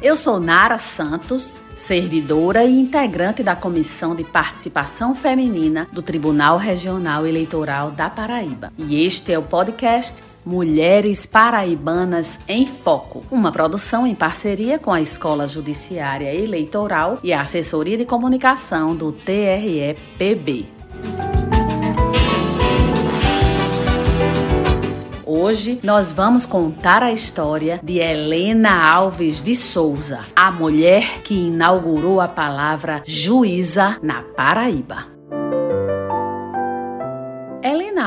Eu sou Nara Santos, servidora e integrante da Comissão de Participação Feminina do Tribunal Regional Eleitoral da Paraíba. E este é o podcast Mulheres Paraibanas em Foco, uma produção em parceria com a Escola Judiciária Eleitoral e a Assessoria de Comunicação do TRE-PB. Hoje nós vamos contar a história de Helena Alves de Souza, a mulher que inaugurou a palavra juíza na Paraíba.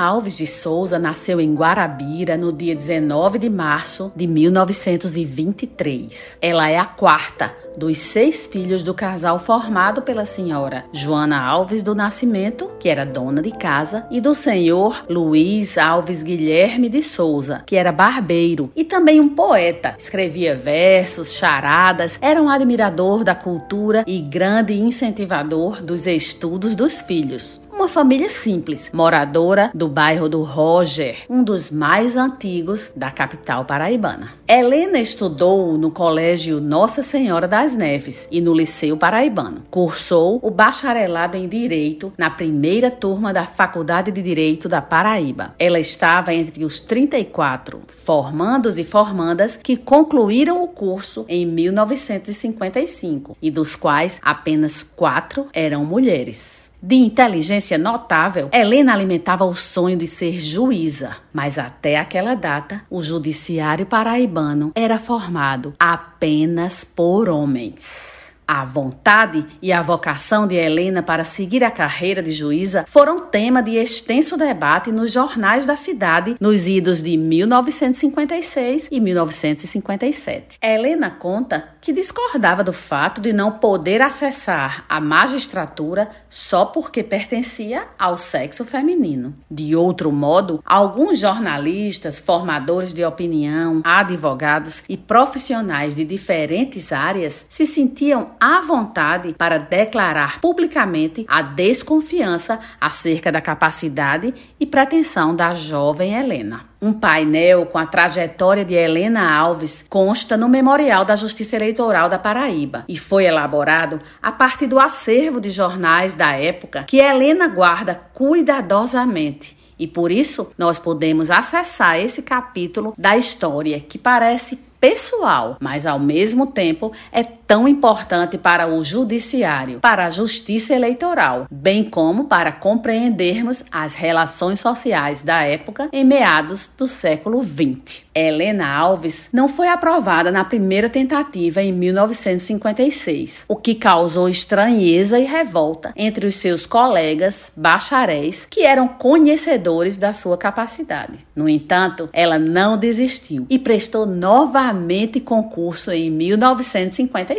Alves de Souza nasceu em Guarabira no dia 19 de março de 1923. Ela é a quarta dos seis filhos do casal formado pela senhora Joana Alves do Nascimento, que era dona de casa, e do senhor Luiz Alves Guilherme de Souza, que era barbeiro e também um poeta. Escrevia versos, charadas, era um admirador da cultura e grande incentivador dos estudos dos filhos uma família simples, moradora do bairro do Roger, um dos mais antigos da capital paraibana. Helena estudou no Colégio Nossa Senhora das Neves e no Liceu Paraibano. Cursou o bacharelado em Direito na primeira turma da Faculdade de Direito da Paraíba. Ela estava entre os 34 formandos e formandas que concluíram o curso em 1955 e dos quais apenas quatro eram mulheres. De inteligência notável, Helena alimentava o sonho de ser juíza, mas até aquela data, o judiciário paraibano era formado apenas por homens. A vontade e a vocação de Helena para seguir a carreira de juíza foram tema de extenso debate nos jornais da cidade nos idos de 1956 e 1957. Helena conta que discordava do fato de não poder acessar a magistratura só porque pertencia ao sexo feminino. De outro modo, alguns jornalistas, formadores de opinião, advogados e profissionais de diferentes áreas se sentiam à vontade para declarar publicamente a desconfiança acerca da capacidade e pretensão da jovem Helena. Um painel com a trajetória de Helena Alves consta no Memorial da Justiça Eleitoral da Paraíba e foi elaborado a partir do acervo de jornais da época que Helena guarda cuidadosamente. E por isso nós podemos acessar esse capítulo da história que parece pessoal, mas ao mesmo tempo é tão importante para o judiciário, para a justiça eleitoral, bem como para compreendermos as relações sociais da época em meados do século XX. Helena Alves não foi aprovada na primeira tentativa em 1956, o que causou estranheza e revolta entre os seus colegas bacharéis que eram conhecedores da sua capacidade. No entanto, ela não desistiu e prestou novamente concurso em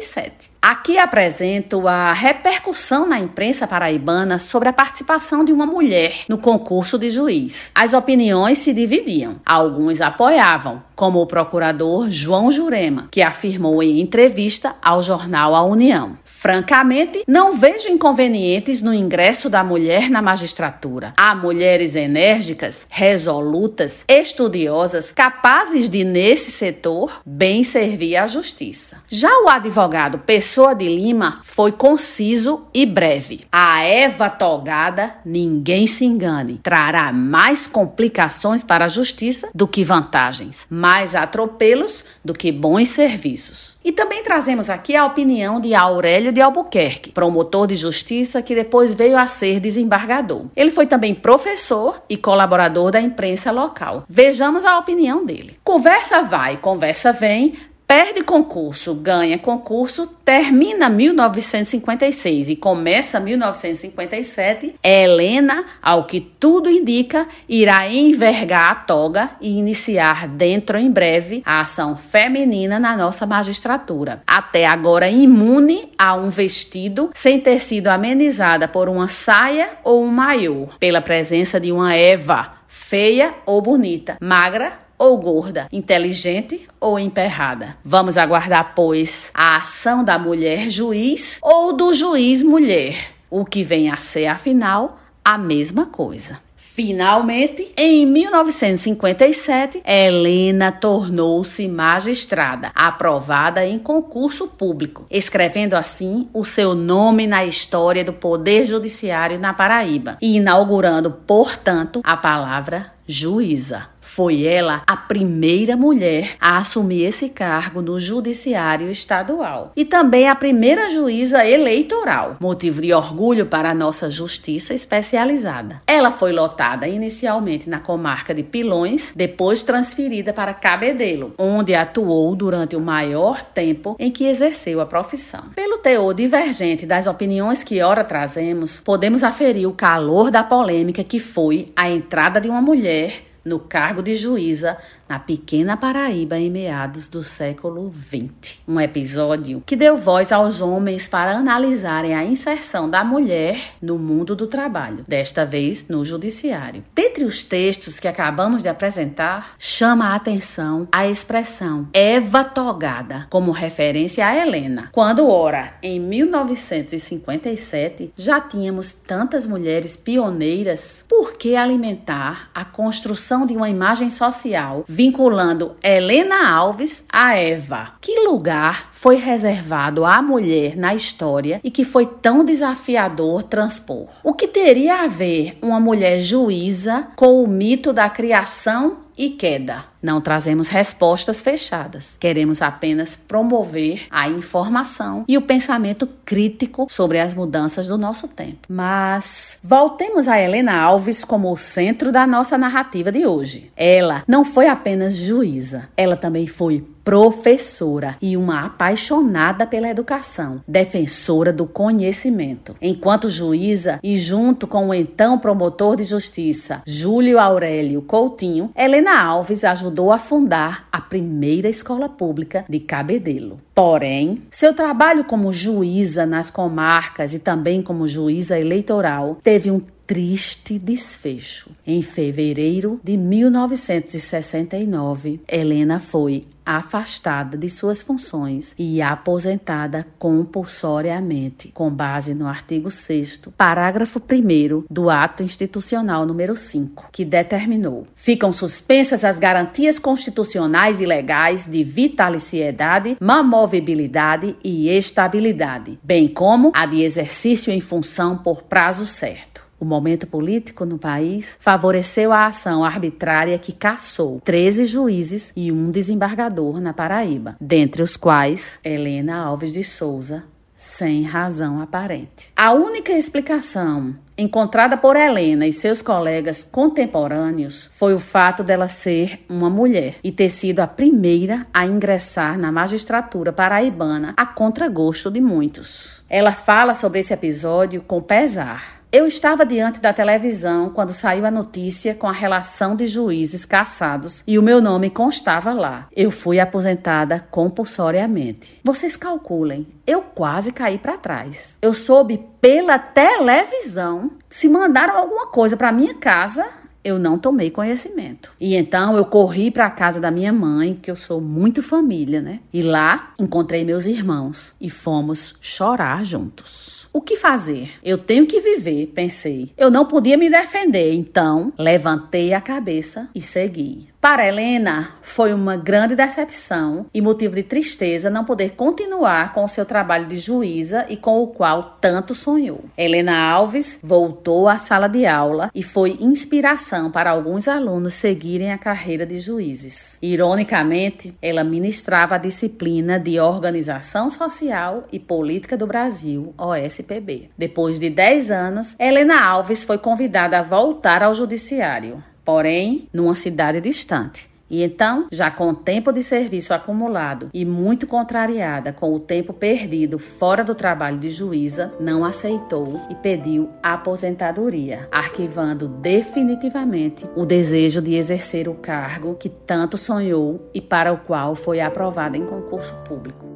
1957. Aqui apresento a repercussão na imprensa paraibana sobre a participação de uma mulher no concurso de juiz. As opiniões se dividiam. Alguns apoiavam, como o procurador João Jurema, que afirmou em entrevista ao jornal A União. Francamente, não vejo inconvenientes no ingresso da mulher na magistratura. Há mulheres enérgicas, resolutas, estudiosas, capazes de, nesse setor, bem servir à justiça. Já o advogado Pessoa de Lima foi conciso e breve. A Eva togada, ninguém se engane, trará mais complicações para a justiça do que vantagens, mais atropelos do que bons serviços. E também trazemos aqui a opinião de Aurélio de Albuquerque, promotor de justiça que depois veio a ser desembargador. Ele foi também professor e colaborador da imprensa local. Vejamos a opinião dele. Conversa vai, conversa vem, perde concurso, ganha concurso, termina 1956 e começa 1957, Helena, ao que tudo indica, irá envergar a toga e iniciar dentro em breve a ação feminina na nossa magistratura. Até agora imune a um vestido sem ter sido amenizada por uma saia ou um maiô, pela presença de uma Eva, feia ou bonita, magra ou gorda, inteligente ou emperrada. Vamos aguardar, pois, a ação da mulher juiz ou do juiz mulher, o que vem a ser, afinal, a mesma coisa. Finalmente, em 1957, Helena tornou-se magistrada, aprovada em concurso público, escrevendo assim o seu nome na história do Poder Judiciário na Paraíba e inaugurando, portanto, a palavra juíza. Foi ela a primeira mulher a assumir esse cargo no Judiciário Estadual e também a primeira juíza eleitoral, motivo de orgulho para a nossa justiça especializada. Ela foi lotada inicialmente na comarca de Pilões, depois transferida para Cabedelo, onde atuou durante o maior tempo em que exerceu a profissão. Pelo teor divergente das opiniões que ora trazemos, podemos aferir o calor da polêmica que foi a entrada de uma mulher no cargo de juíza na pequena Paraíba em meados do século XX. Um episódio que deu voz aos homens para analisarem a inserção da mulher no mundo do trabalho, desta vez no judiciário. Dentre os textos que acabamos de apresentar, chama a atenção a expressão Eva Togada como referência a Helena. Quando ora em 1957 já tínhamos tantas mulheres pioneiras, por que alimentar a construção de uma imagem social vinculando Helena Alves a Eva. Que lugar foi reservado à mulher na história e que foi tão desafiador transpor? O que teria a ver uma mulher juíza com o mito da criação e queda. Não trazemos respostas fechadas. Queremos apenas promover a informação e o pensamento crítico sobre as mudanças do nosso tempo. Mas voltemos a Helena Alves como o centro da nossa narrativa de hoje. Ela não foi apenas juíza, ela também foi professora e uma apaixonada pela educação, defensora do conhecimento. Enquanto juíza e junto com o então promotor de justiça, Júlio Aurélio Coutinho, Helena Alves ajudou a fundar a primeira escola pública de Cabedelo. Porém, seu trabalho como juíza nas comarcas e também como juíza eleitoral teve um triste desfecho. Em fevereiro de 1969, Helena foi afastada de suas funções e aposentada compulsoriamente, com base no artigo 6 parágrafo 1 do Ato Institucional número 5, que determinou: ficam suspensas as garantias constitucionais e legais de vitaliciedade, mamovibilidade e estabilidade, bem como a de exercício em função por prazo certo. O momento político no país favoreceu a ação arbitrária que caçou 13 juízes e um desembargador na Paraíba, dentre os quais Helena Alves de Souza, sem razão aparente. A única explicação encontrada por Helena e seus colegas contemporâneos foi o fato dela ser uma mulher e ter sido a primeira a ingressar na magistratura paraibana a contragosto de muitos. Ela fala sobre esse episódio com pesar eu estava diante da televisão quando saiu a notícia com a relação de juízes caçados e o meu nome constava lá. Eu fui aposentada compulsoriamente. Vocês calculem, eu quase caí para trás. Eu soube pela televisão se mandaram alguma coisa para minha casa eu não tomei conhecimento. E então eu corri para a casa da minha mãe, que eu sou muito família, né? E lá encontrei meus irmãos e fomos chorar juntos. O que fazer? Eu tenho que viver, pensei. Eu não podia me defender, então levantei a cabeça e segui. Para Helena, foi uma grande decepção e motivo de tristeza não poder continuar com o seu trabalho de juíza e com o qual tanto sonhou. Helena Alves voltou à sala de aula e foi inspiração para alguns alunos seguirem a carreira de juízes. Ironicamente, ela ministrava a disciplina de Organização Social e Política do Brasil, OSPB. Depois de 10 anos, Helena Alves foi convidada a voltar ao judiciário porém numa cidade distante. E então, já com tempo de serviço acumulado e muito contrariada com o tempo perdido fora do trabalho de juíza, não aceitou e pediu aposentadoria, arquivando definitivamente o desejo de exercer o cargo que tanto sonhou e para o qual foi aprovada em concurso público.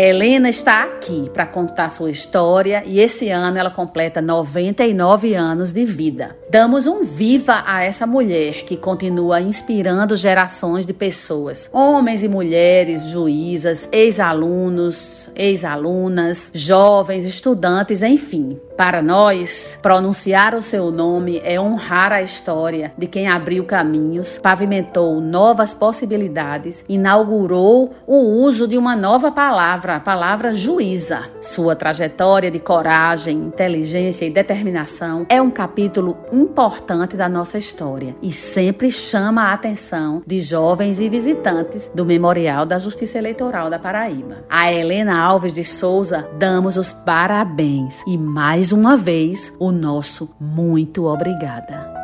Helena está aqui para contar sua história e esse ano ela completa 99 anos de vida. Damos um viva a essa mulher que continua inspirando gerações de pessoas, homens e mulheres, juízas, ex-alunos, ex-alunas, jovens, estudantes, enfim. Para nós, pronunciar o seu nome é honrar a história de quem abriu caminhos, pavimentou novas possibilidades, inaugurou o uso de uma nova palavra, a palavra juíza. Sua trajetória de coragem, inteligência e determinação é um capítulo importante da nossa história e sempre chama a atenção de jovens e visitantes do Memorial da Justiça Eleitoral da Paraíba. A Helena Alves de Souza damos os parabéns e mais uma vez o nosso muito obrigada.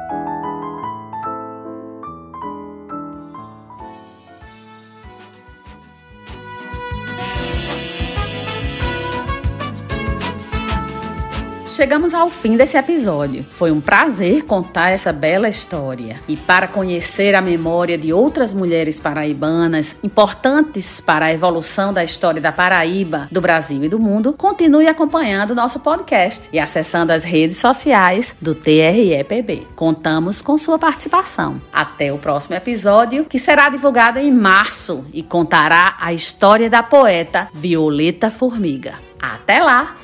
Chegamos ao fim desse episódio. Foi um prazer contar essa bela história. E para conhecer a memória de outras mulheres paraibanas importantes para a evolução da história da Paraíba, do Brasil e do mundo, continue acompanhando nosso podcast e acessando as redes sociais do TREPB. Contamos com sua participação. Até o próximo episódio, que será divulgado em março e contará a história da poeta Violeta Formiga. Até lá!